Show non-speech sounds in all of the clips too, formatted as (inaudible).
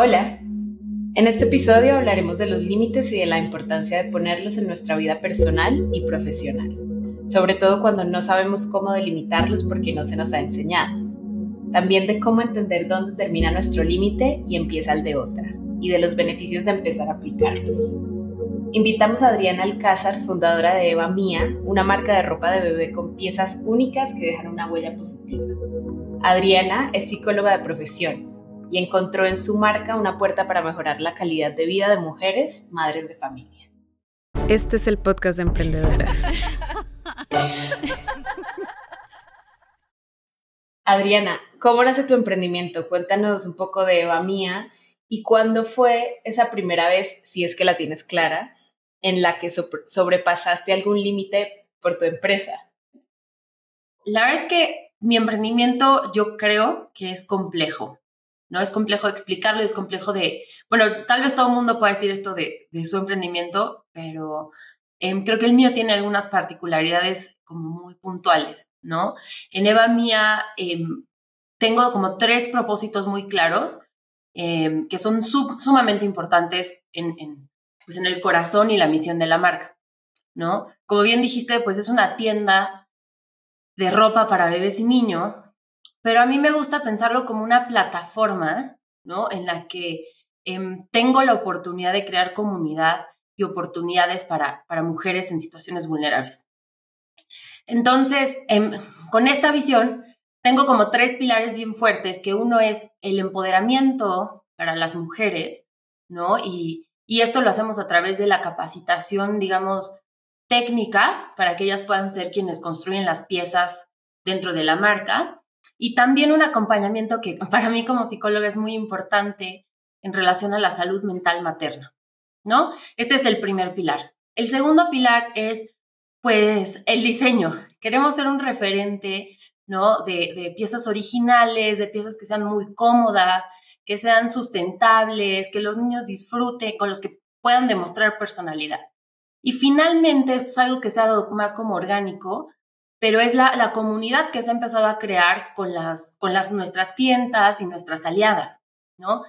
Hola. En este episodio hablaremos de los límites y de la importancia de ponerlos en nuestra vida personal y profesional, sobre todo cuando no sabemos cómo delimitarlos porque no se nos ha enseñado. También de cómo entender dónde termina nuestro límite y empieza el de otra, y de los beneficios de empezar a aplicarlos. Invitamos a Adriana Alcázar, fundadora de Eva Mía, una marca de ropa de bebé con piezas únicas que dejan una huella positiva. Adriana es psicóloga de profesión y encontró en su marca una puerta para mejorar la calidad de vida de mujeres, madres de familia. Este es el podcast de emprendedoras. (laughs) Adriana, ¿cómo nace tu emprendimiento? Cuéntanos un poco de Eva Mía y cuándo fue esa primera vez, si es que la tienes clara, en la que sobrepasaste algún límite por tu empresa? La verdad es que mi emprendimiento yo creo que es complejo, ¿no? Es complejo explicarlo, es complejo de, bueno, tal vez todo el mundo pueda decir esto de, su emprendimiento, pero em, creo que el mío tiene algunas particularidades como muy puntuales, ¿no? En Eva Mía em, tengo como tres propósitos muy claros em, que son sumamente importantes en, pues en el corazón y la misión de la marca, ¿no? Como bien dijiste, pues es una tienda de ropa para bebés y niños, pero a mí me gusta pensarlo como una plataforma, ¿no? En la que em, tengo la oportunidad de crear comunidad y oportunidades para, para mujeres en situaciones vulnerables. Entonces, em, con esta visión, tengo como tres pilares bien fuertes, que uno es el empoderamiento para las mujeres, ¿no? Y, y esto lo hacemos a través de la capacitación, digamos, técnica para que ellas puedan ser quienes construyen las piezas dentro de la marca. Y también un acompañamiento que (laughs) para mí como psicóloga es muy importante en relación a la salud mental materna, ¿no? Este es el primer pilar. El segundo pilar es, pues, el diseño. Queremos ser un referente, ¿no? De, de piezas originales, de piezas que sean muy cómodas, que sean sustentables, que los niños disfruten, con los que puedan demostrar personalidad. Y finalmente, esto es algo que se ha dado más como orgánico, pero es la, la comunidad que se ha empezado a crear con las, con las nuestras clientas y nuestras aliadas, ¿no?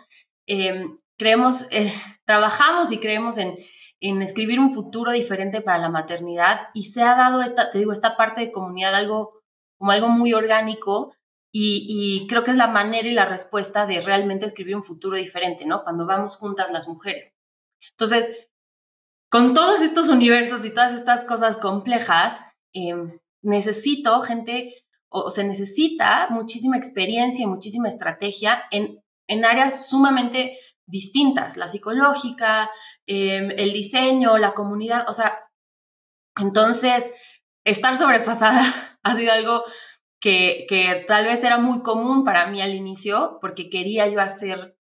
Em, creemos, eh, (laughs) trabajamos y creemos en, en escribir un futuro diferente para la maternidad y se ha dado esta, te digo, esta parte de comunidad algo como algo muy orgánico y, creo que es la manera y la respuesta de realmente escribir un futuro diferente, ¿no? Cuando vamos juntas las mujeres. Entonces, con todos estos universos y todas estas cosas complejas, em, necesito gente, o, se necesita muchísima experiencia y muchísima estrategia en, en áreas sumamente distintas, la psicológica, em, el diseño, la comunidad, o sea, entonces, estar sobrepasada (laughs) ha sido algo que, tal vez era muy común para mí al inicio, porque quería yo hacer,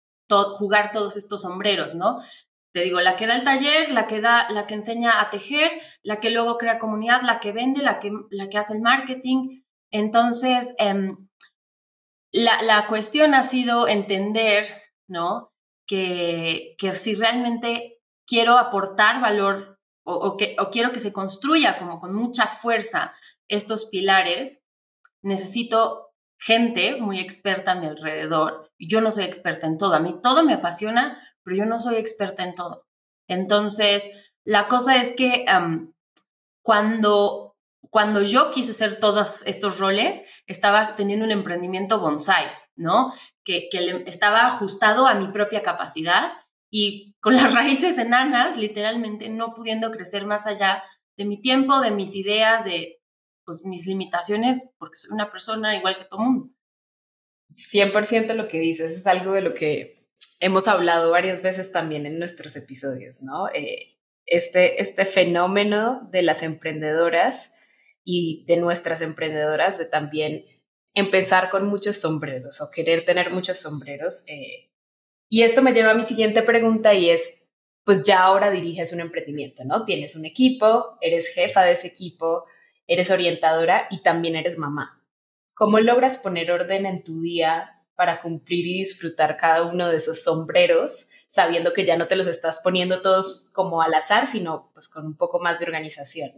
jugar todos estos sombreros, ¿no? Te digo, la que da el taller, la que da, la que enseña a tejer, la que luego crea comunidad, la que vende, la que, la que hace el marketing. Entonces, em, la, la, cuestión ha sido entender, ¿no? Que, que si realmente quiero aportar valor o, o, que, o quiero que se construya como con mucha fuerza estos pilares, necesito gente muy experta a mi alrededor. Yo no soy experta en todo. A mí todo me apasiona, pero yo no soy experta en todo. Entonces, la cosa es que cuando, cuando yo quise hacer todos estos roles, estaba teniendo un emprendimiento bonsai, ¿no? Que, estaba ajustado a mi propia capacidad y con las (laughs) raíces enanas, literalmente no pudiendo crecer más allá de mi tiempo, de mis ideas, de, pues, mis limitaciones porque soy una persona igual que todo mundo. 100% lo que dices es algo de lo que hemos hablado varias veces también en nuestros episodios, ¿no? Eh, este, este fenómeno de las emprendedoras y de nuestras emprendedoras de también empezar con muchos sombreros o querer tener muchos sombreros. Eh, y esto me lleva a mi siguiente pregunta y es, pues ya ahora diriges un emprendimiento, ¿no? Tienes un equipo, eres jefa de ese equipo, eres orientadora y también eres mamá. ¿Cómo logras poner orden en tu día para cumplir y disfrutar cada uno de esos sombreros, sabiendo que ya no te los estás poniendo todos como al azar, sino pues con un poco más de organización?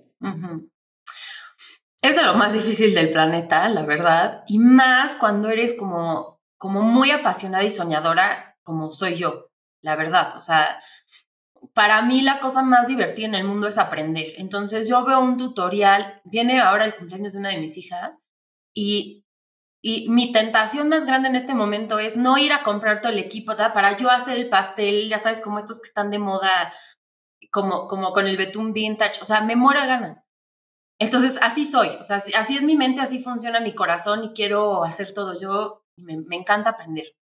Es de lo más difícil del planeta, la verdad, y más cuando eres como, como muy apasionada y soñadora como soy yo, la verdad. O sea, para mí la cosa más divertida en el mundo es aprender. Entonces yo veo un tutorial, viene ahora el cumpleaños de una de mis hijas y, y mi tentación más grande en este momento es no ir a comprar todo el equipo para yo hacer el pastel, ya sabes, como estos que están de moda, como, como con el betún vintage, o sea, me muero ganas. Entonces, así soy, o sea, así, es mi mente, así funciona mi corazón y quiero hacer todo yo, me, me encanta aprender.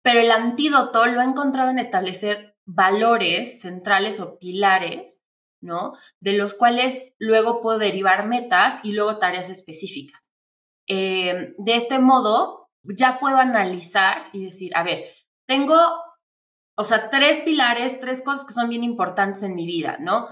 Pero el antídoto lo he encontrado en establecer valores centrales o pilares, ¿no? De los cuales luego puedo derivar metas y luego tareas específicas. Eh, de este modo, ya puedo analizar y decir, a ver, tengo, o sea, tres pilares, tres cosas que son bien importantes en mi vida, ¿no?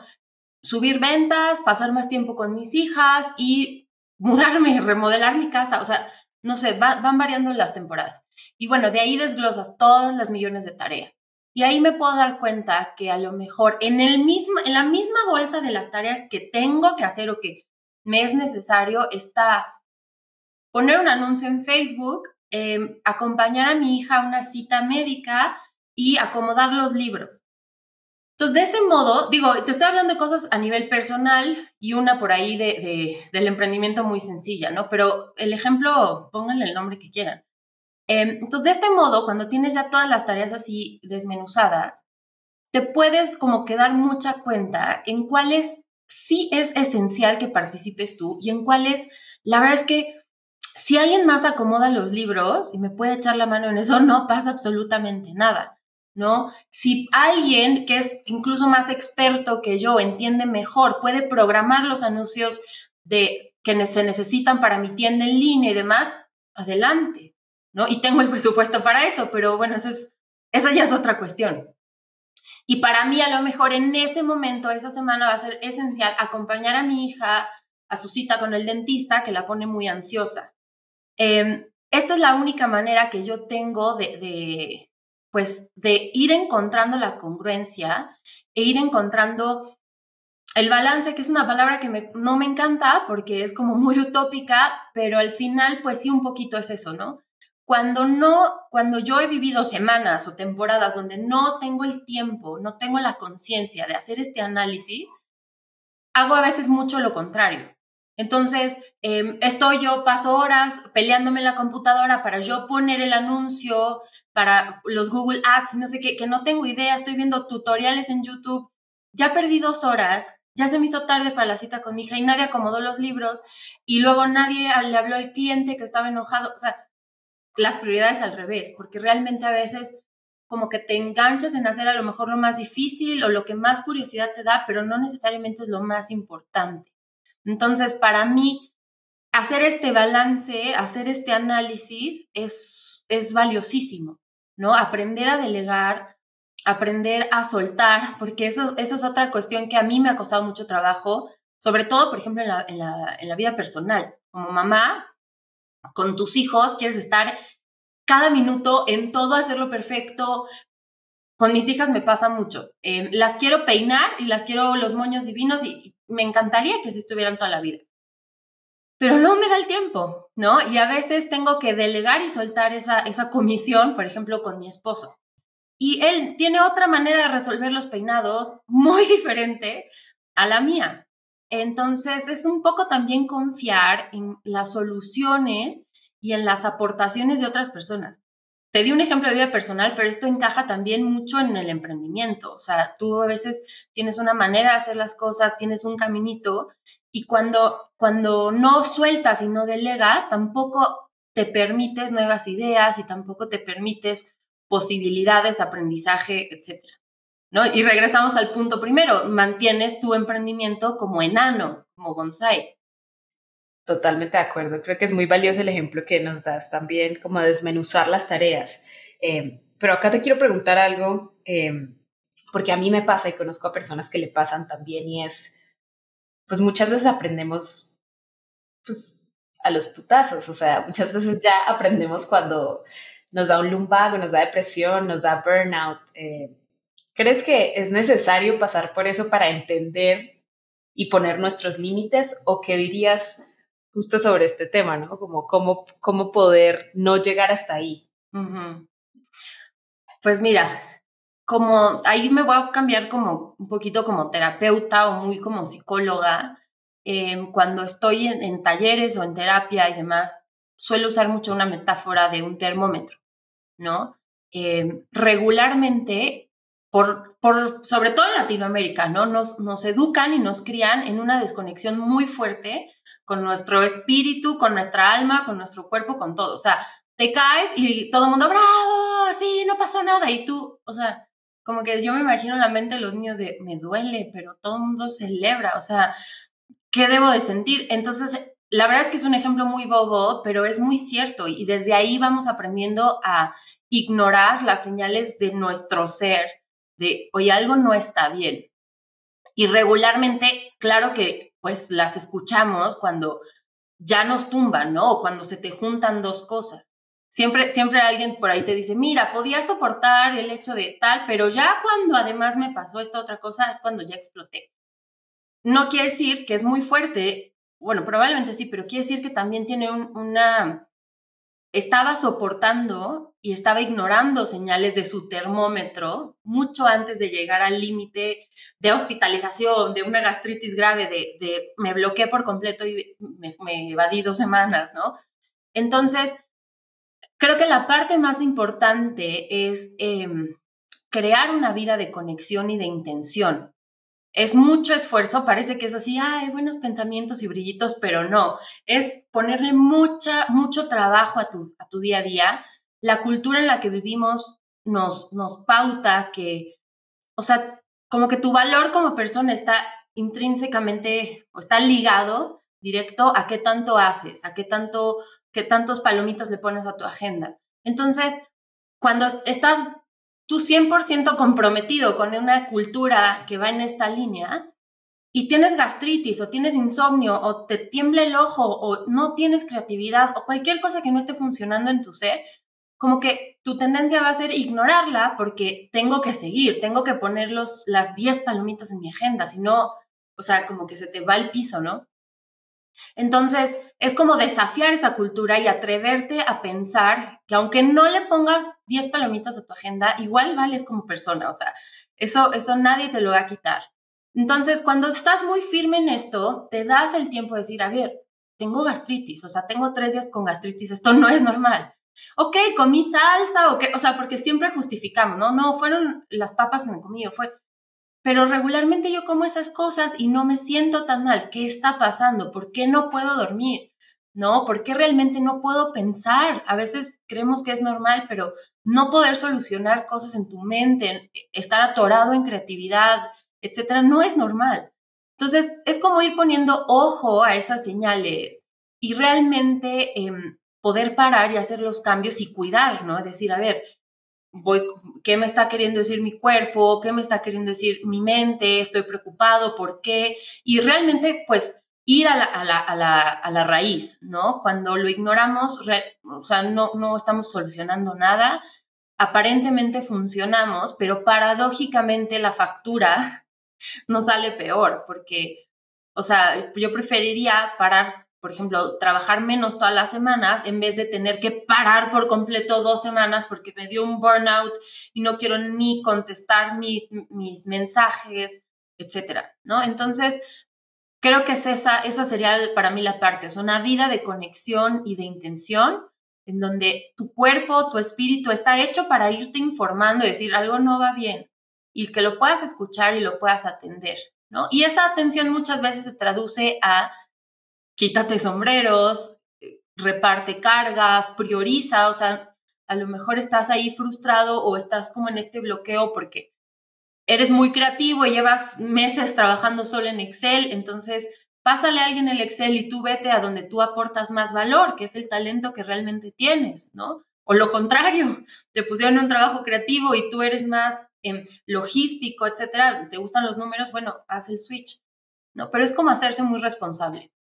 Subir ventas, pasar más tiempo con mis hijas y (laughs) mudarme, remodelar mi casa, o sea, no sé, van variando las temporadas. Y bueno, de ahí desglosas todas las millones de tareas. Y ahí me puedo dar cuenta que a lo mejor en, el mismo, en la misma bolsa de las tareas que tengo que hacer o que me es necesario está poner un anuncio en Facebook, em, acompañar a mi hija a una cita médica y acomodar los libros. Entonces, de ese modo, digo, te estoy hablando de cosas a nivel personal y una por ahí de, del emprendimiento muy sencilla, ¿no? Pero el ejemplo, pónganle el nombre que quieran. Em, entonces, de este modo, cuando tienes ya todas las tareas así desmenuzadas, te puedes como que dar mucha cuenta en cuáles sí es esencial que participes tú y en cuáles, la verdad es que si alguien más acomoda los libros y me puede echar la mano en eso, (laughs) no pasa absolutamente nada, ¿no? Si alguien que es incluso más experto que yo, entiende mejor, puede programar los anuncios de que se necesitan para mi tienda en línea y demás, adelante. ¿no? Y tengo el presupuesto para eso, pero bueno, eso es, esa ya es otra cuestión. Y para mí a lo mejor en ese momento, esa semana va a ser esencial acompañar a mi hija a su cita con el dentista que la pone muy ansiosa. Em, esta es la única manera que yo tengo de, pues, de ir encontrando la congruencia e ir encontrando el balance, que es una palabra que no me encanta porque es como muy utópica, pero al final, pues sí, un poquito es eso, ¿no? Cuando no, cuando yo he vivido semanas o temporadas donde no tengo el tiempo, no tengo la conciencia de hacer este análisis, hago a veces mucho lo contrario. Entonces, em, estoy yo, paso horas peleándome en la computadora para yo poner el anuncio para los Google Ads, no sé qué, que no tengo idea, estoy viendo tutoriales en YouTube. Ya perdí dos horas, ya se me hizo tarde para la cita con mi hija y nadie acomodó los libros y luego nadie le habló al cliente que estaba enojado. O sea, las prioridades al revés, porque realmente a veces como que te enganchas en hacer a lo mejor lo más difícil o lo que más curiosidad te da, pero no necesariamente es lo más importante. Entonces, para mí, hacer este balance, hacer este análisis es, es valiosísimo, ¿no? Aprender a delegar, aprender a soltar, (laughs) porque eso, eso es otra cuestión que a mí me ha costado mucho trabajo, sobre todo, por ejemplo, en la, en la, en la vida personal. Como mamá, con tus hijos, quieres estar cada minuto en todo, hacerlo perfecto. Con mis hijas me pasa mucho. Eh, las quiero peinar y las quiero los moños divinos y, me encantaría que así estuvieran toda la vida. Pero no me da el tiempo, ¿no? Y a veces tengo que delegar y soltar esa, esa comisión, por ejemplo, con mi esposo. Y él tiene otra manera de resolver los peinados muy (laughs) diferente a la mía. Entonces, es un poco también confiar en las soluciones y en las aportaciones de otras personas. Te di un ejemplo de vida personal, pero esto encaja también mucho en el emprendimiento. O sea, tú a veces tienes una manera de hacer las cosas, tienes un caminito y cuando, cuando no sueltas y no delegas, tampoco te permites nuevas ideas y tampoco te permites posibilidades, aprendizaje, etcétera. ¿no? Y regresamos al punto primero, mantienes tu emprendimiento como enano, como bonsai. Totalmente de acuerdo, creo que es muy valioso el ejemplo que nos das también, como desmenuzar las tareas. Eh, pero acá te quiero preguntar algo, eh, porque a mí me pasa y conozco a personas que le pasan también y es, pues muchas veces aprendemos, pues a los putazos, o sea, muchas veces ya aprendemos cuando nos da un lumbago, nos da depresión, nos da burnout. Eh, ¿Crees que es necesario pasar por eso para entender y poner nuestros límites? ¿O qué dirías justo sobre este tema, ¿no? Como cómo, cómo poder no llegar hasta ahí. Pues mira, como ahí me voy a cambiar como un poquito como terapeuta o muy como psicóloga. Em, cuando estoy en, talleres o en terapia y demás, suelo usar mucho una metáfora de un termómetro, ¿no? Em, regularmente, por, por, sobre todo en Latinoamérica, ¿no? Nos, nos educan y nos crían en una desconexión muy fuerte con nuestro espíritu, con nuestra alma, con nuestro cuerpo, con todo. O sea, te caes y todo el mundo, bravo, sí, no pasó nada. Y tú, o sea, como que yo me imagino en la mente de los niños de, me duele, pero todo el mundo celebra, o sea, ¿qué debo de sentir? Entonces, la verdad es que es un ejemplo muy bobo, pero es muy cierto y desde ahí vamos aprendiendo a ignorar las señales de nuestro ser, de, oye, algo no está bien. Y regularmente, claro que pues las escuchamos cuando ya nos tumban, ¿no? Cuando se te juntan dos cosas. Siempre, siempre alguien por ahí te dice, mira, podía soportar el hecho de tal, pero ya cuando además me pasó esta otra cosa es cuando ya exploté. No quiere decir que es muy fuerte, bueno, probablemente sí, pero quiere decir que también tiene una... Estaba soportando y estaba ignorando señales de su termómetro mucho antes de llegar al límite de hospitalización, de una gastritis grave, de, me bloqueé por completo y me, me evadí dos semanas, ¿no? Entonces, Creo que la parte más importante es em, crear una vida de conexión y de intención. Es mucho esfuerzo, parece que es así, hay buenos pensamientos y brillitos, pero no, es ponerle mucha, mucho trabajo a tu, a tu día a día. La cultura en la que vivimos nos, nos pauta que, o sea, como que tu valor como persona está intrínsecamente o está ligado directo a qué tanto haces, a qué tanto qué tantos palomitas le pones a tu agenda. Entonces, cuando estás tú 100% comprometido con una cultura que va en esta línea y tienes gastritis o tienes insomnio o te tiembla el ojo o no tienes creatividad o cualquier cosa que no esté funcionando en tu ser, como que tu tendencia va a ser ignorarla porque tengo que seguir, tengo que poner los, las 10 palomitas en mi agenda, si no, o sea, como que se te va el piso, ¿no? Entonces, es como desafiar esa cultura y atreverte a pensar que aunque no le pongas 10 palomitas a tu agenda, igual vales como persona, o sea, eso, eso nadie te lo va a quitar. Entonces, cuando estás muy firme en esto, te das el tiempo de decir, a ver, tengo gastritis, o sea, tengo tres días con gastritis, esto no es normal. Ok, comí salsa, o, o sea, porque siempre justificamos, ¿no? No, fueron las papas que me comí, fue, pero regularmente yo como esas cosas y no me siento tan mal. ¿Qué está pasando? ¿Por qué no puedo dormir? ¿No? ¿Por qué realmente no puedo pensar? A veces creemos que es normal, pero no poder solucionar cosas en tu mente, estar atorado en creatividad, etcétera, no es normal. Entonces, es como ir poniendo ojo a esas señales y realmente em, poder parar y hacer los cambios y cuidar, ¿no? Es decir, a ver, voy, qué me está queriendo decir mi cuerpo, qué me está queriendo decir mi mente, estoy preocupado, por qué, y realmente pues ir a la, a la, a la, a la raíz, ¿no? Cuando lo ignoramos, o sea, no, no estamos solucionando nada, aparentemente funcionamos, pero paradójicamente la factura (laughs) nos sale peor, porque, o sea, yo preferiría parar por ejemplo, trabajar menos todas las semanas en vez de tener que parar por completo dos semanas porque me dio un burnout y no quiero ni contestar mis mensajes, etcétera, ¿no? Entonces, creo que es esa, esa sería para mí la parte, es una vida de conexión y de intención en donde tu cuerpo, tu espíritu está hecho para irte informando y decir algo no va bien y que lo puedas escuchar y lo puedas atender, ¿no? Y esa atención muchas veces se traduce a quítate sombreros, reparte cargas, prioriza, o sea, a lo mejor estás ahí frustrado o estás como en este bloqueo porque eres muy creativo y llevas meses trabajando solo en Excel, entonces pásale a alguien el Excel y tú vete a donde tú aportas más valor, que es el talento que realmente tienes, ¿no? O lo contrario, (laughs) te pusieron un trabajo creativo y tú eres más em, logístico, etcétera, te gustan los números, bueno, haz el switch, ¿no? Pero es como hacerse muy responsable.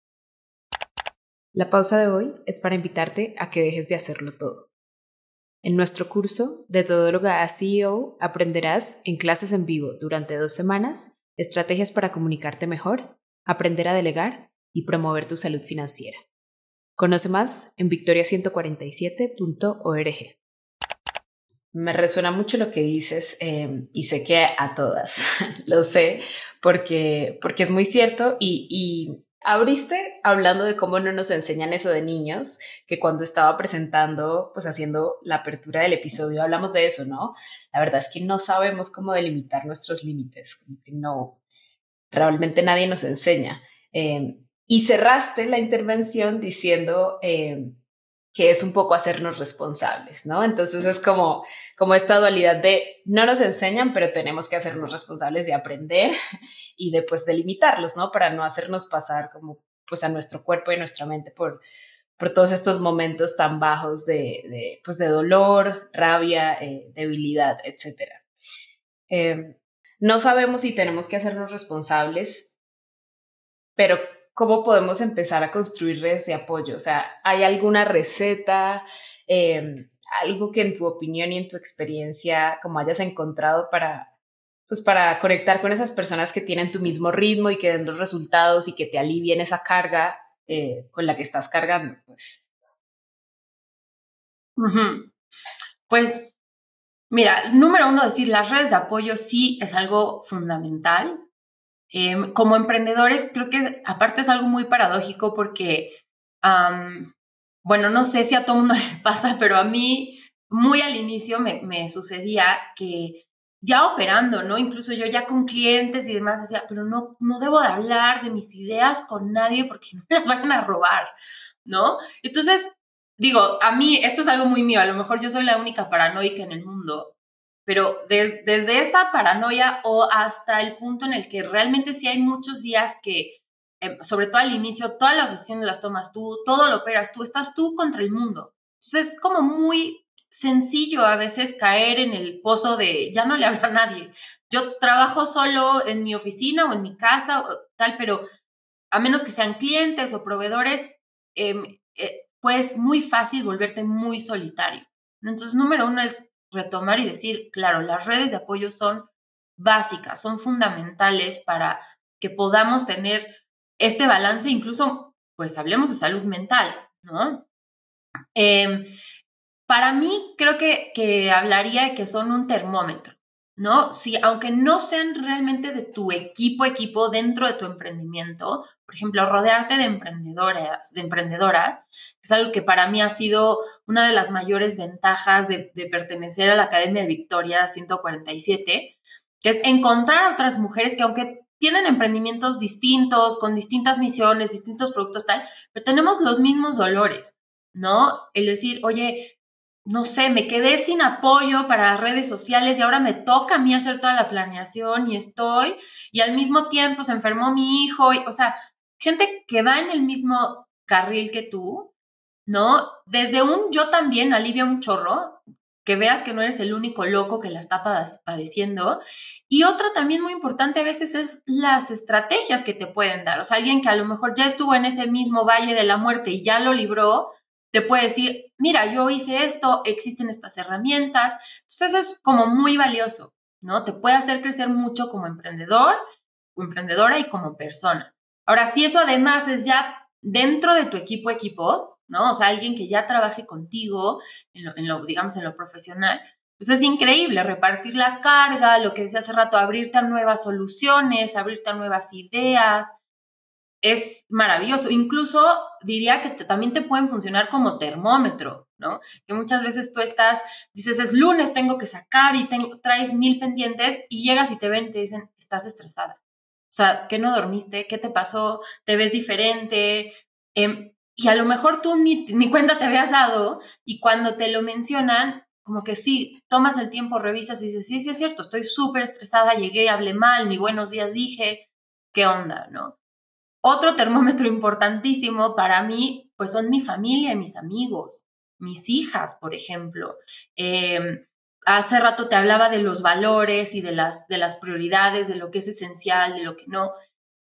La pausa de hoy es para invitarte a que dejes de hacerlo todo. En nuestro curso de Todóloga a CEO aprenderás en clases en vivo durante dos semanas estrategias para comunicarte mejor, aprender a delegar y promover tu salud financiera. Conoce más en victoria147.org. Me resuena mucho lo que dices em, y sé que a todas (laughs) lo sé porque, porque es muy cierto y, y abriste hablando de cómo no nos enseñan eso de niños, que cuando estaba presentando, pues haciendo la apertura del episodio, hablamos de eso, ¿no? La verdad es que no sabemos cómo delimitar nuestros límites, no, realmente nadie nos enseña. Em, y cerraste la intervención diciendo em, que es un poco hacernos responsables, ¿no? Entonces es como, como esta dualidad de no nos enseñan, pero tenemos que hacernos responsables de aprender (laughs) y de pues delimitarlos, ¿no? Para no hacernos pasar como pues a nuestro cuerpo y nuestra mente por, por todos estos momentos tan bajos de, pues de dolor, rabia, eh, debilidad, etc. Em, no sabemos si tenemos que hacernos responsables, pero ¿cómo podemos empezar a construir redes de apoyo? O sea, ¿hay alguna receta, em, algo que en tu opinión y en tu experiencia como hayas encontrado para, pues para conectar con esas personas que tienen tu mismo ritmo y que den los resultados y que te alivien esa carga eh, con la que estás cargando? Pues, pues mira, número uno, decir, las redes de apoyo sí es algo fundamental Em, como emprendedores, creo que aparte es algo muy paradójico porque, bueno, no sé si a todo mundo (laughs) le pasa, pero a mí muy al inicio me, sucedía que ya operando, ¿no? Incluso yo ya con clientes y demás decía, pero no, no debo de hablar de mis ideas con nadie porque no me (laughs) las van a robar, ¿no? Entonces, digo, a mí esto es algo muy mío, a lo mejor yo soy la única paranoica en el mundo, pero desde esa paranoia o hasta el punto en el que realmente sí hay muchos días que, eh, sobre todo al inicio, todas las decisiones las tomas tú, todo lo operas tú, estás tú contra el mundo. Entonces es como muy sencillo a veces caer en el pozo de ya no le (laughs) hablo a nadie. Yo trabajo solo en mi oficina o en mi casa o tal, pero a menos que sean clientes o proveedores, em, eh, pues muy fácil volverte muy solitario. Entonces, número uno es retomar y decir, claro, las redes de apoyo son básicas, son fundamentales para que podamos tener este balance, incluso, pues hablemos de salud mental, ¿no? Em, para mí, creo que, que hablaría de que son un termómetro. ¿no? Si, aunque no sean realmente de tu equipo, equipo dentro de tu emprendimiento, por ejemplo, rodearte de emprendedoras, de emprendedoras, es algo que para mí ha sido una de las mayores ventajas de, pertenecer a la Academia de Victoria 147, que es encontrar a otras mujeres que aunque tienen emprendimientos distintos, con distintas misiones, distintos productos, tal, pero tenemos los mismos dolores, ¿no? El decir, oye, no sé, me quedé sin apoyo para redes sociales y ahora me toca a mí hacer toda la planeación y estoy, y al mismo tiempo se enfermó mi hijo, y, o sea, gente que va en el mismo carril que tú, ¿no? Desde un yo también alivia un chorro, que veas que no eres el único loco que la está padeciendo. Y otra también muy importante a veces es las estrategias que te pueden dar. O sea, alguien que a lo mejor ya estuvo en ese mismo valle de la muerte y ya lo libró, te puede decir, mira, yo hice esto, existen estas herramientas. Entonces eso es como muy valioso, ¿no? Te puede hacer crecer mucho como emprendedor o emprendedora y como persona. Ahora, si eso además es ya dentro de tu equipo equipo, ¿no? O sea, alguien que ya trabaje contigo en lo, digamos, en lo profesional, pues es increíble repartir la carga, lo que decía hace rato, abrirte a nuevas soluciones, abrirte a nuevas ideas, es maravilloso. Incluso diría que también te pueden funcionar como termómetro, ¿no? Que muchas veces tú estás, dices, es lunes, tengo que sacar y tengo, traes mil pendientes y llegas y te ven y te dicen, estás estresada. O sea, ¿qué no dormiste? ¿Qué te pasó? ¿Te ves diferente? Em, y a lo mejor tú ni, ni cuenta te habías dado y cuando te lo mencionan, como que sí, tomas el tiempo, revisas y dices, sí, sí es cierto, estoy súper estresada, llegué, hablé mal, ni buenos días dije, ¿qué onda? ¿No? Otro termómetro (laughs) importantísimo para mí, pues son mi familia y mis amigos, mis hijas, por ejemplo. Em, hace rato te hablaba de los valores y de las, de las prioridades, de lo que es esencial, de lo que no.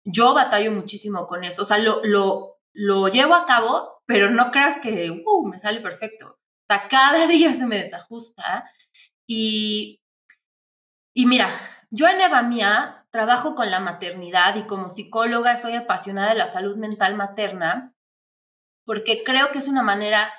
Yo batallo muchísimo con eso. O sea, lo, lo llevo a cabo, pero no creas que uh, me sale perfecto. O cada (laughs) día se me desajusta. Y, y mira, yo en Evamia trabajo con la maternidad y como psicóloga soy apasionada de la salud mental materna porque creo que es una manera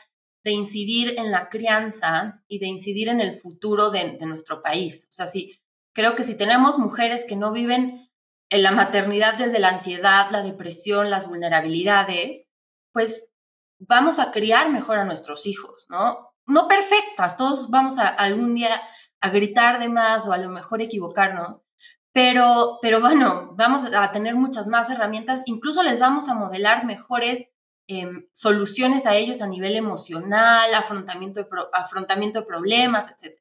de incidir en la crianza y de incidir en el futuro de, de nuestro país. O sea, sí, creo que si tenemos mujeres que no viven en la maternidad desde la ansiedad, la depresión, las vulnerabilidades, pues vamos a criar mejor a nuestros hijos, ¿no? No perfectas, todos vamos a algún día a gritar de más o a lo mejor equivocarnos, pero, pero bueno, vamos a tener muchas más herramientas, incluso les vamos a modelar mejores em, soluciones a ellos a nivel emocional, afrontamiento afrontamiento de problemas, etc.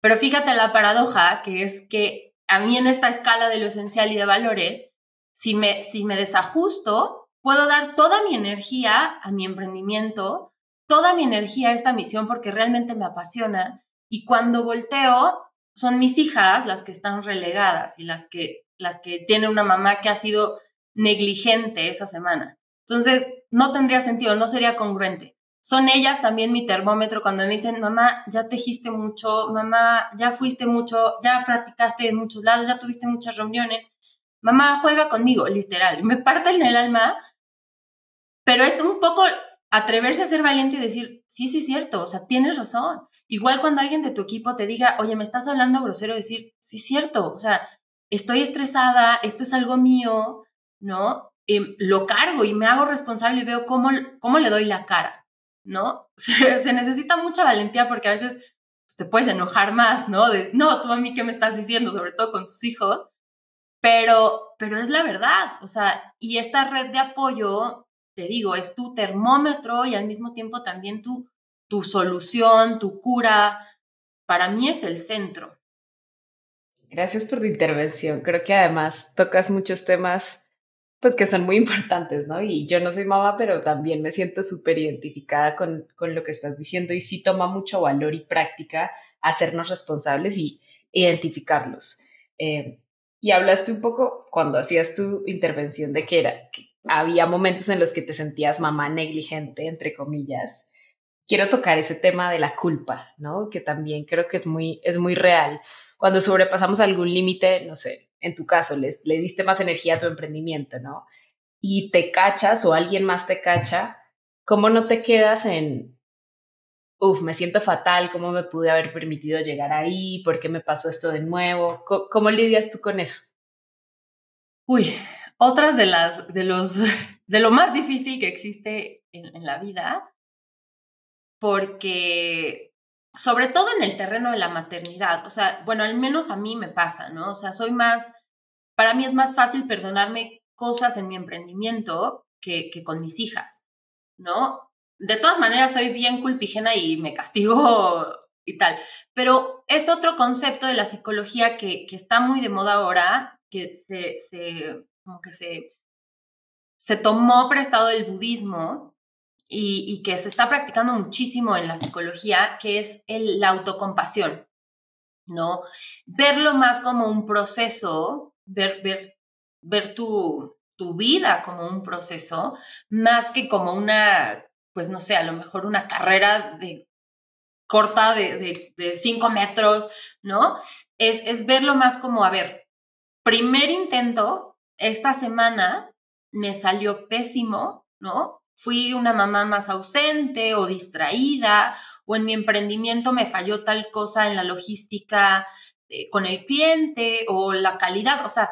Pero fíjate la paradoja, que es que a mí en esta escala de lo esencial y de valores, si me, si me desajusto, puedo dar toda mi energía a mi emprendimiento, toda mi energía a esta misión porque realmente me apasiona. Y cuando volteo, son mis hijas las que están relegadas y las que, las que tienen una mamá que ha sido negligente esa semana. Entonces, no tendría sentido, no sería congruente. Son ellas también mi termómetro cuando me dicen, mamá, ya tejiste mucho, mamá, ya fuiste mucho, ya practicaste en muchos lados, ya tuviste muchas reuniones. Mamá, juega conmigo, literal. Me parte en el alma, pero es un poco atreverse a ser valiente y decir, sí, sí, cierto, o sea, tienes razón. Igual cuando alguien de tu equipo te diga, oye, me estás hablando grosero, decir, sí, cierto, o sea, estoy estresada, esto es algo mío, ¿no? Em, lo cargo y me hago responsable y veo cómo, cómo le doy la cara, ¿no? (laughs) Se, necesita mucha valentía porque a veces pues, te puedes enojar más, ¿no? De, no, tú a mí qué me estás diciendo, sobre todo con tus hijos, pero, pero es la verdad, o sea, y esta red de apoyo, te digo, es tu termómetro y al mismo tiempo también tu tu solución, tu cura, para mí es el centro. Gracias por tu intervención. Creo que además tocas muchos temas pues que son muy importantes, ¿no? Y yo no soy mamá, pero también me siento súper identificada con, con, lo que estás diciendo y sí toma mucho valor y práctica hacernos responsables y identificarlos. Eh, y hablaste un poco cuando hacías tu intervención de que, era, que había momentos en los que te sentías mamá negligente, entre comillas quiero tocar ese tema de la culpa, ¿no? Que también creo que es muy, es muy real. Cuando sobrepasamos algún límite, no sé, en tu caso, le, le diste más energía a tu emprendimiento, ¿no? Y te cachas o alguien más te cacha, ¿cómo no te quedas en, uff, me siento fatal, cómo me pude haber permitido llegar ahí, por qué me pasó esto de nuevo? ¿Cómo, lidias tú con eso? Uy, otras de las, de los, (laughs) de lo más difícil que existe en, en la vida porque sobre todo en el terreno de la maternidad, o sea, bueno, al menos a mí me pasa, ¿no? O sea, soy más, para mí es más fácil perdonarme cosas en mi emprendimiento que, que con mis hijas, ¿no? De todas maneras, soy bien culpígena y me castigo (laughs) y tal, pero es otro concepto de la psicología que, que está muy de moda ahora, que se, se como que se, se tomó prestado del budismo y, que se está practicando muchísimo en la psicología, que es el, la autocompasión, ¿no? Verlo más como un proceso, ver, ver, ver tu, tu vida como un proceso, más que como una, pues no sé, a lo mejor una carrera de corta de, de, cinco metros, ¿no? Es, es verlo más como, a ver, primer intento, esta semana me salió pésimo, ¿no? Fui una mamá más ausente o distraída, o en mi emprendimiento me falló tal cosa en la logística eh, con el cliente o la calidad, o sea,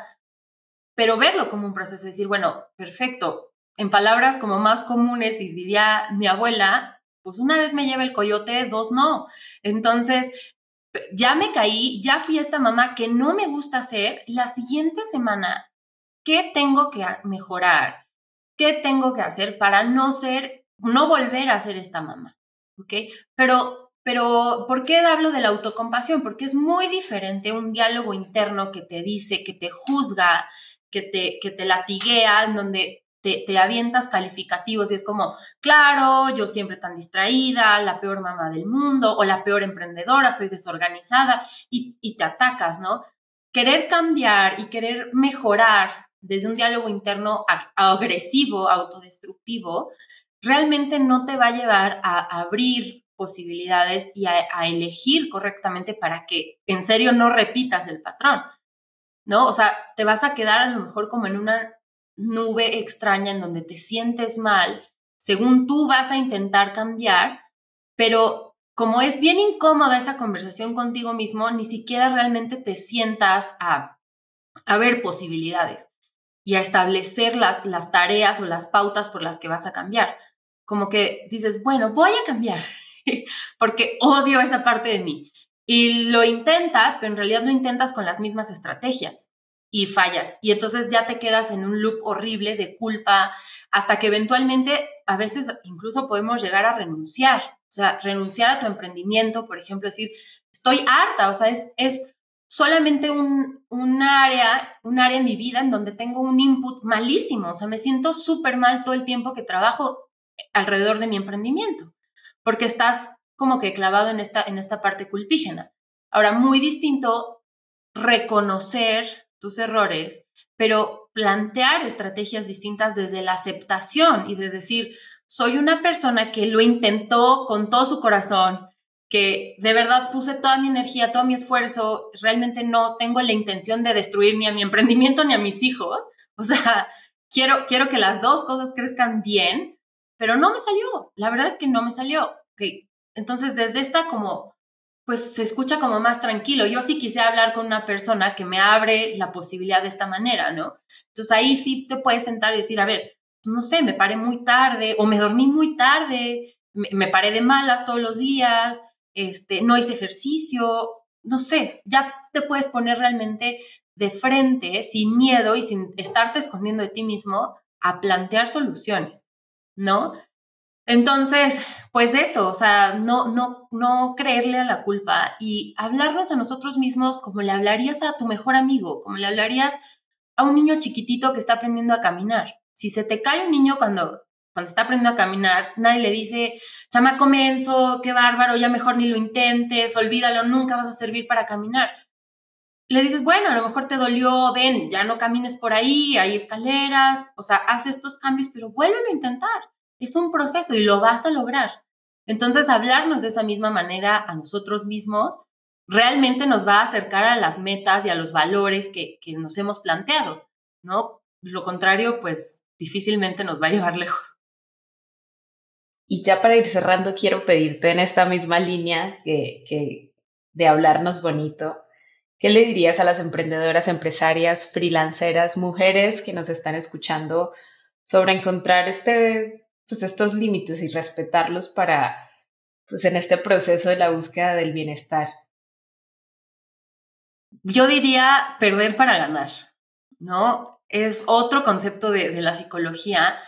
pero verlo como un proceso, decir, bueno, perfecto, en palabras como más comunes y diría mi abuela, pues una vez me lleva el coyote, dos no. Entonces, ya me caí, ya fui esta mamá que no me gusta hacer, la siguiente semana, ¿qué tengo que mejorar? ¿Qué tengo que hacer para no ser, no volver a ser esta mamá? ¿Ok? Pero, pero, ¿por qué hablo de la autocompasión? Porque es muy diferente un diálogo interno que te dice, que te juzga, que te, que te latiguea, en donde te, te, avientas calificativos y es como, claro, yo siempre tan distraída, la peor mamá del mundo o la peor emprendedora, soy desorganizada y, y te atacas, ¿no? Querer cambiar y querer mejorar desde un diálogo interno agresivo, autodestructivo, realmente no te va a llevar a abrir posibilidades y a, elegir correctamente para que en serio no repitas el patrón, ¿no? O sea, te vas a quedar a lo mejor como en una nube extraña en donde te sientes mal según tú vas a intentar cambiar, pero como es bien incómoda esa conversación contigo mismo, ni siquiera realmente te sientas a, a ver posibilidades y a establecer las, las tareas o las pautas por las que vas a cambiar. Como que dices, bueno, voy a cambiar, (laughs) porque odio esa parte de mí. Y lo intentas, pero en realidad lo intentas con las mismas estrategias y fallas. Y entonces ya te quedas en un loop horrible de culpa, hasta que eventualmente a veces incluso podemos llegar a renunciar. O sea, renunciar a tu emprendimiento, por ejemplo, decir, estoy harta, o sea, es, es solamente un, un, área, un área en mi vida en donde tengo un input malísimo, o sea, me siento súper mal todo el tiempo que trabajo alrededor de mi emprendimiento, porque estás como que clavado en esta, en esta parte culpígena. Ahora, muy distinto reconocer tus errores, pero plantear estrategias distintas desde la aceptación y de decir, soy una persona que lo intentó con todo su corazón, de verdad puse toda mi energía, todo mi esfuerzo, realmente no tengo la intención de destruir ni a mi emprendimiento ni a mis hijos. O sea, quiero, quiero que las dos cosas crezcan bien, pero no me salió. La verdad es que no me salió. Okay. Entonces, desde esta como pues se escucha como más tranquilo. Yo sí quise hablar con una persona que me abre la posibilidad de esta manera, ¿no? Entonces ahí sí te puedes sentar y decir, a ver, pues, no sé, me paré muy tarde o me dormí muy tarde, me, paré de malas todos los días, este, no hice ejercicio, no sé, ya te puedes poner realmente de frente, sin miedo y sin estarte escondiendo de ti mismo, a plantear soluciones, ¿no? Entonces, pues eso, o sea, no, no, no creerle a la culpa y hablarnos a nosotros mismos como le hablarías a tu mejor amigo, como le hablarías a un niño chiquitito que está aprendiendo a caminar. Si se te cae un niño cuando, cuando está aprendiendo a caminar, nadie le dice, chama comienzo, qué bárbaro, ya mejor ni lo intentes, olvídalo, nunca vas a servir para caminar. Le dices, bueno, a lo mejor te dolió, ven, ya no camines por ahí, hay escaleras, o sea, haz estos cambios, pero vuélvelo a intentar es un proceso y lo vas a lograr. Entonces, hablarnos de esa misma manera a nosotros mismos realmente nos va a acercar a las metas y a los valores que, nos hemos planteado, ¿no? Lo contrario, pues difícilmente nos va a llevar (laughs) lejos. Y ya para ir cerrando, quiero pedirte en esta misma línea que, de hablarnos bonito, ¿qué le dirías a las emprendedoras, empresarias, freelanceras, mujeres que nos están escuchando sobre encontrar este pues estos límites y respetarlos para, pues en este proceso de la búsqueda del bienestar? Yo diría perder para ganar, ¿no? Es otro concepto de, la psicología,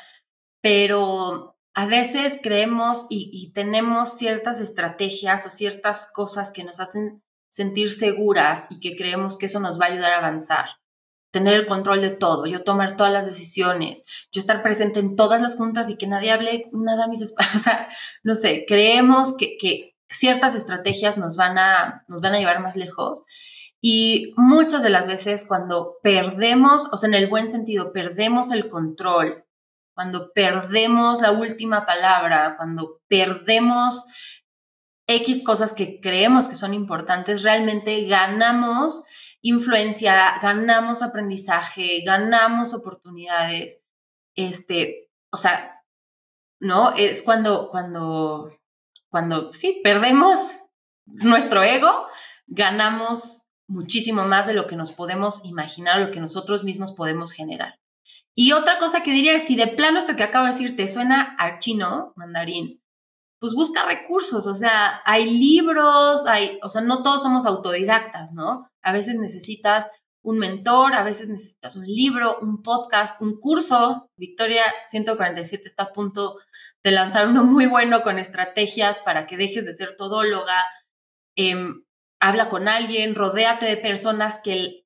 pero a veces creemos y, tenemos ciertas estrategias o ciertas cosas que nos hacen sentir seguras y que creemos que eso nos va a ayudar a avanzar tener el control de todo, yo tomar todas las decisiones, yo estar presente en todas las juntas y que nadie hable nada a mis espaldas. (laughs) O sea, no sé, creemos que, que ciertas estrategias nos van, a, nos van a llevar más lejos. Y muchas de las veces cuando perdemos, o sea, en el buen sentido, perdemos el control, cuando perdemos la última palabra, cuando perdemos X cosas que creemos que son importantes, realmente ganamos influencia, ganamos aprendizaje, ganamos oportunidades. Este, o sea, ¿no? Es cuando, cuando, cuando, sí, perdemos nuestro ego, ganamos muchísimo más de lo que nos podemos imaginar, lo que nosotros mismos podemos generar. Y otra cosa que diría si de plano esto que acabo de decir te suena a chino, mandarín, pues busca recursos, o sea, hay libros, hay, o sea, no todos somos autodidactas, ¿no? A veces necesitas un mentor, a veces necesitas un libro, un podcast, un curso. Victoria 147 está a punto de lanzar uno muy bueno con estrategias para que dejes de ser todóloga. Em, habla con alguien, rodéate de personas que,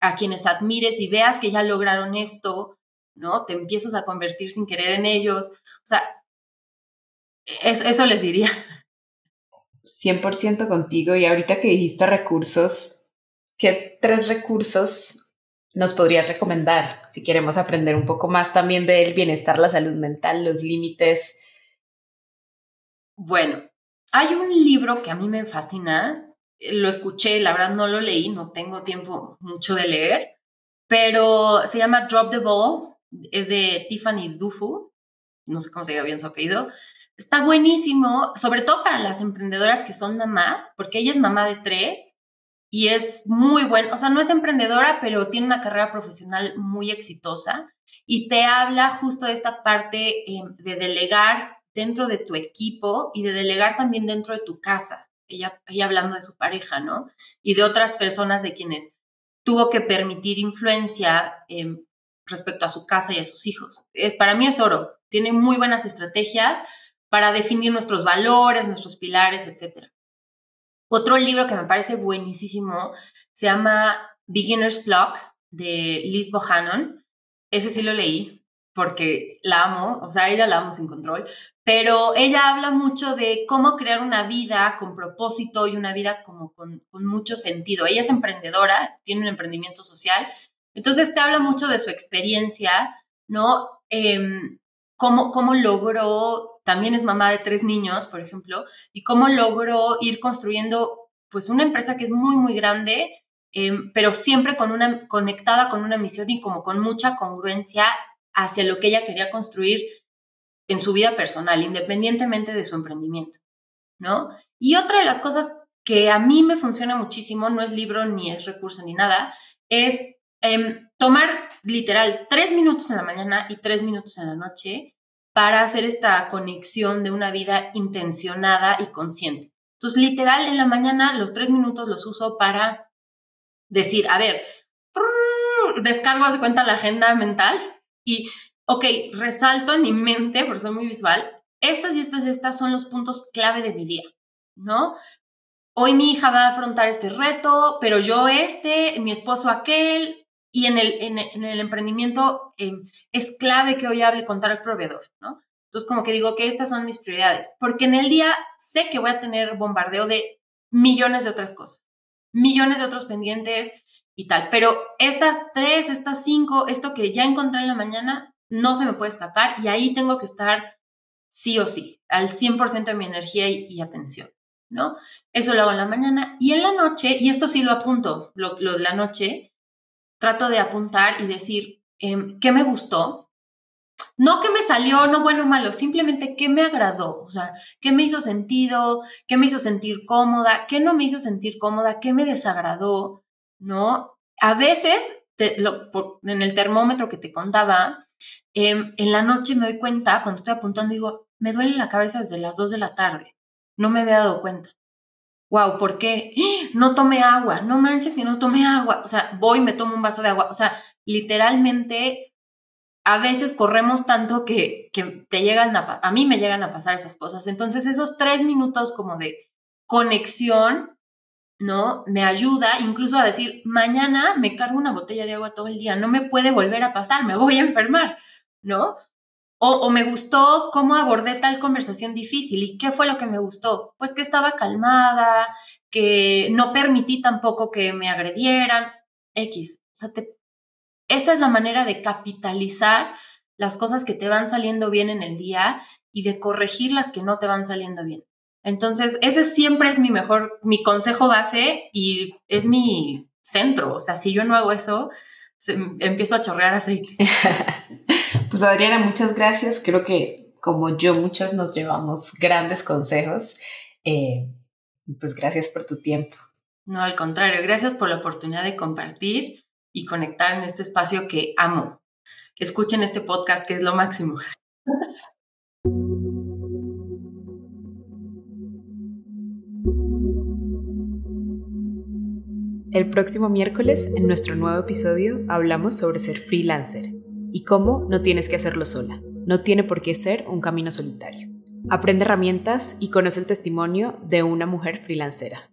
a, quienes admires y veas que ya lograron esto, ¿no? Te empiezas a convertir sin querer en ellos. O sea, eso les diría. 100% contigo. Y ahorita que dijiste recursos, ¿qué tres recursos nos podrías recomendar si queremos aprender un poco más también del bienestar, la salud mental, los límites? Bueno, hay un libro que a mí me fascina. Lo escuché, la verdad no lo leí, no tengo tiempo mucho de leer, pero se llama Drop the Ball, es de Tiffany Dufu no sé cómo se llama bien su apellido, está buenísimo, sobre todo para las emprendedoras que son mamás, porque ella es mamá de tres y es muy buena, o sea, no es emprendedora, pero tiene una carrera profesional muy exitosa y te habla justo de esta parte eh, de delegar dentro de tu equipo y de delegar también dentro de tu casa. Ella, ella hablando de su pareja, ¿no? Y de otras personas de quienes tuvo que permitir influencia eh, respecto a su casa y a sus hijos. Es, para mí es oro. Tiene muy buenas estrategias para definir nuestros valores, nuestros pilares, etc. Otro libro que me parece buenísimo se llama Beginner's Block de Liz Bohannon. Ese sí lo leí porque la amo, o sea, ella la amo sin control, pero ella habla mucho de cómo crear una vida con propósito y una vida como con, con mucho sentido. Ella es emprendedora, tiene un emprendimiento social, entonces te habla mucho de su experiencia, ¿no? Em, cómo, cómo logró, también es mamá de tres niños, por ejemplo, y cómo logró ir construyendo pues una empresa que es muy, muy grande, em, pero siempre con una, conectada con una misión y como con mucha congruencia hacia lo que ella quería construir en su vida personal, independientemente de su emprendimiento, ¿no? Y otra de las cosas que a mí me funciona muchísimo, no es libro ni es recurso ni nada, es em, tomar literal tres minutos en la mañana y tres minutos en la noche para hacer esta conexión de una vida intencionada y consciente. Entonces, literal, en la mañana los tres minutos los uso para decir, a ver, descargo de cuenta la agenda mental y, ok, resalto en mi mente, porque soy muy visual, estas y estas y estas son los puntos clave de mi día, ¿no? Hoy mi hija va a afrontar este reto, pero yo este, mi esposo aquel, y en el, en, el emprendimiento em, es clave que hoy hable con tal proveedor, ¿no? Entonces, como que digo que estas son mis prioridades, porque en el día sé que voy a tener bombardeo de millones de otras cosas, millones de otros pendientes, y tal. Pero estas tres, estas cinco, esto que ya encontré en la mañana, no se me puede escapar y ahí tengo que estar sí o sí, al 100% de mi energía y, atención, ¿no? Eso lo hago en la mañana y en la noche, y esto sí lo apunto, lo, de la noche, trato de apuntar y decir, em, ¿qué me gustó? No que me salió, no bueno o malo, simplemente qué me agradó, o sea, qué me hizo sentido, qué me hizo sentir cómoda, qué no me hizo sentir cómoda, qué me desagradó, ¿no? A veces, en el termómetro que te contaba, em, en la noche me doy cuenta, cuando estoy apuntando, digo, me duele la cabeza desde las 2 de la tarde. No me había dado cuenta. Wow, ¿por qué? No tomé agua, no manches que no tomé agua. O sea, voy, me tomo un vaso de agua. O sea, literalmente, a veces corremos tanto que, que te llegan a, a mí me llegan a pasar esas cosas. Entonces, esos tres minutos como de conexión ¿no? Me ayuda incluso a decir, mañana me cargo una botella de agua todo el día, no me puede volver a pasar, me voy a enfermar, ¿no? O, me gustó cómo abordé tal conversación difícil. ¿Y qué fue lo que me gustó? Pues que estaba calmada, que no permití tampoco que me agredieran, X. O sea, esa es la manera de capitalizar las cosas que te van saliendo bien en el día y de corregir las que no te van saliendo bien. Entonces, ese siempre es mi mejor, mi consejo base y es mi centro. O sea, si yo no hago eso, empiezo a chorrear aceite. (laughs) pues Adriana, muchas gracias. Creo que como yo, muchas nos llevamos grandes consejos. Eh, pues gracias por tu tiempo. No, al contrario, gracias por la oportunidad de compartir y conectar en este espacio que amo. Escuchen este podcast que es lo máximo. El próximo miércoles, en nuestro nuevo episodio, hablamos sobre ser freelancer y cómo no tienes que hacerlo sola. No tiene por qué ser un camino solitario. Aprende herramientas y conoce el testimonio de una mujer freelancera.